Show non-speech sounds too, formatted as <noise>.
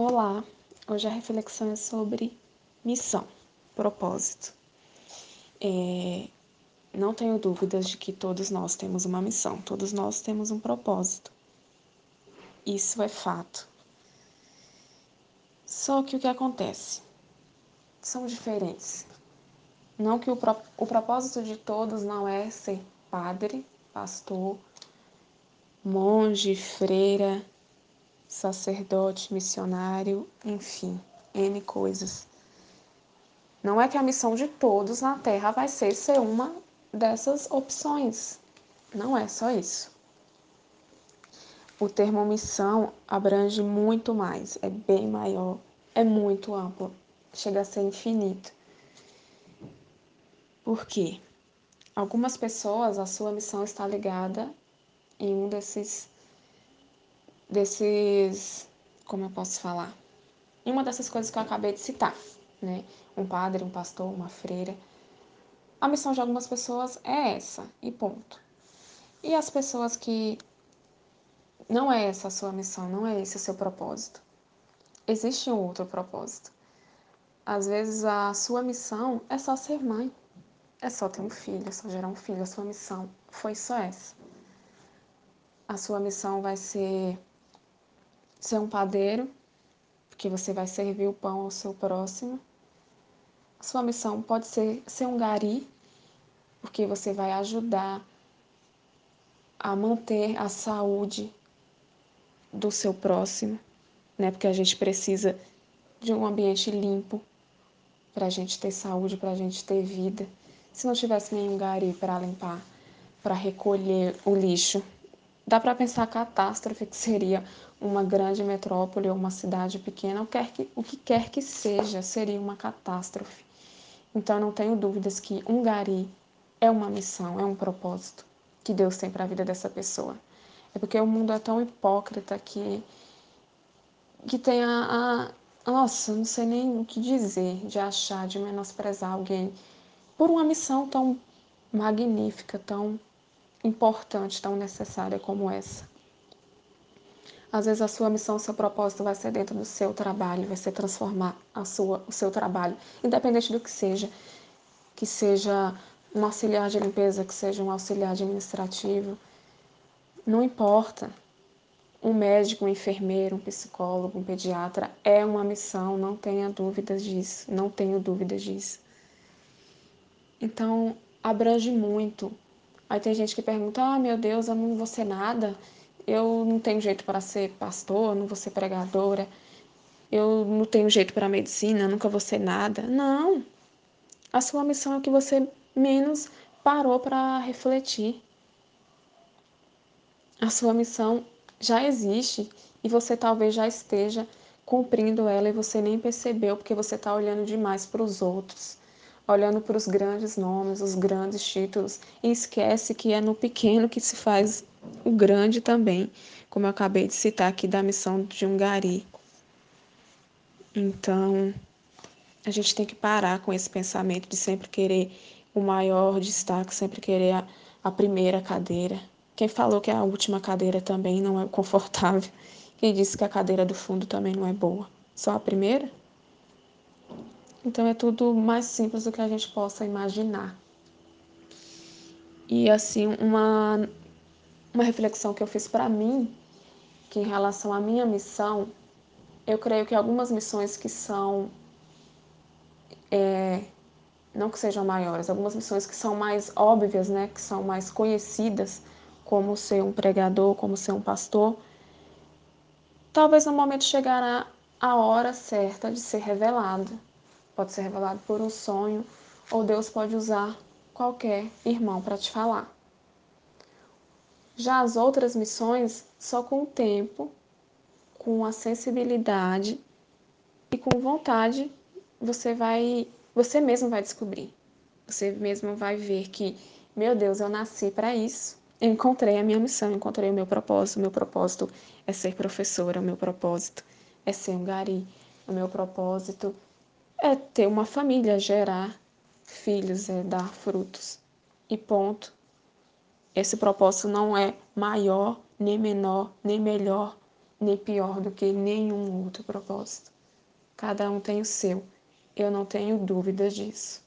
Olá, hoje a reflexão é sobre missão, propósito. É, não tenho dúvidas de que todos nós temos uma missão, todos nós temos um propósito. Isso é fato. Só que o que acontece? São diferentes. Não que o, pro, o propósito de todos não é ser padre, pastor, monge, freira, sacerdote, missionário, enfim, N coisas. Não é que a missão de todos na Terra vai ser ser uma dessas opções. Não é só isso. O termo missão abrange muito mais, é bem maior, é muito amplo, chega a ser infinito. Por quê? Algumas pessoas, a sua missão está ligada em um desses desses, como eu posso falar? Uma dessas coisas que eu acabei de citar, né? Um padre, um pastor, uma freira. A missão de algumas pessoas é essa, e ponto. E as pessoas que não é essa a sua missão, não é esse o seu propósito. Existe um outro propósito. Às vezes a sua missão é só ser mãe, é só ter um filho, é só gerar um filho. A sua missão foi só essa. A sua missão vai ser ser um padeiro, porque você vai servir o pão ao seu próximo. Sua missão pode ser ser um gari, porque você vai ajudar a manter a saúde do seu próximo, né? Porque a gente precisa de um ambiente limpo para a gente ter saúde, para a gente ter vida. Se não tivesse nenhum gari para limpar, para recolher o lixo, dá para pensar a catástrofe que seria uma grande metrópole ou uma cidade pequena, o que, quer que, o que quer que seja, seria uma catástrofe. Então, não tenho dúvidas que um gari é uma missão, é um propósito que Deus tem para a vida dessa pessoa. É porque o mundo é tão hipócrita que, que tem a, a. Nossa, não sei nem o que dizer, de achar, de menosprezar alguém por uma missão tão magnífica, tão importante, tão necessária como essa. Às vezes a sua missão, o seu propósito vai ser dentro do seu trabalho, vai ser transformar a sua, o seu trabalho, independente do que seja, que seja um auxiliar de limpeza, que seja um auxiliar administrativo, não importa. Um médico, um enfermeiro, um psicólogo, um pediatra é uma missão, não tenha dúvidas disso, não tenho dúvidas disso. Então, abrange muito. Aí tem gente que pergunta: ah, meu Deus, eu não vou ser nada eu não tenho jeito para ser pastor, não vou ser pregadora, eu não tenho jeito para medicina, nunca vou ser nada. Não. A sua missão é o que você menos parou para refletir. A sua missão já existe e você talvez já esteja cumprindo ela e você nem percebeu porque você está olhando demais para os outros, olhando para os grandes nomes, os grandes títulos e esquece que é no pequeno que se faz o grande também, como eu acabei de citar aqui da missão de um gari. Então, a gente tem que parar com esse pensamento de sempre querer o maior destaque, sempre querer a, a primeira cadeira. Quem falou que a última cadeira também não é confortável? <laughs> Quem disse que a cadeira do fundo também não é boa? Só a primeira? Então é tudo mais simples do que a gente possa imaginar. E assim, uma uma reflexão que eu fiz para mim, que em relação à minha missão, eu creio que algumas missões que são, é, não que sejam maiores, algumas missões que são mais óbvias, né, que são mais conhecidas, como ser um pregador, como ser um pastor, talvez no momento chegará a hora certa de ser revelado. Pode ser revelado por um sonho, ou Deus pode usar qualquer irmão para te falar. Já as outras missões, só com o tempo, com a sensibilidade e com vontade, você vai, você mesmo vai descobrir. Você mesmo vai ver que, meu Deus, eu nasci para isso. Eu encontrei a minha missão, encontrei o meu propósito. O meu propósito é ser professora, o meu propósito é ser um gari, o meu propósito é ter uma família, gerar filhos, é dar frutos. E ponto. Esse propósito não é maior, nem menor, nem melhor nem pior do que nenhum outro propósito. Cada um tem o seu, eu não tenho dúvidas disso.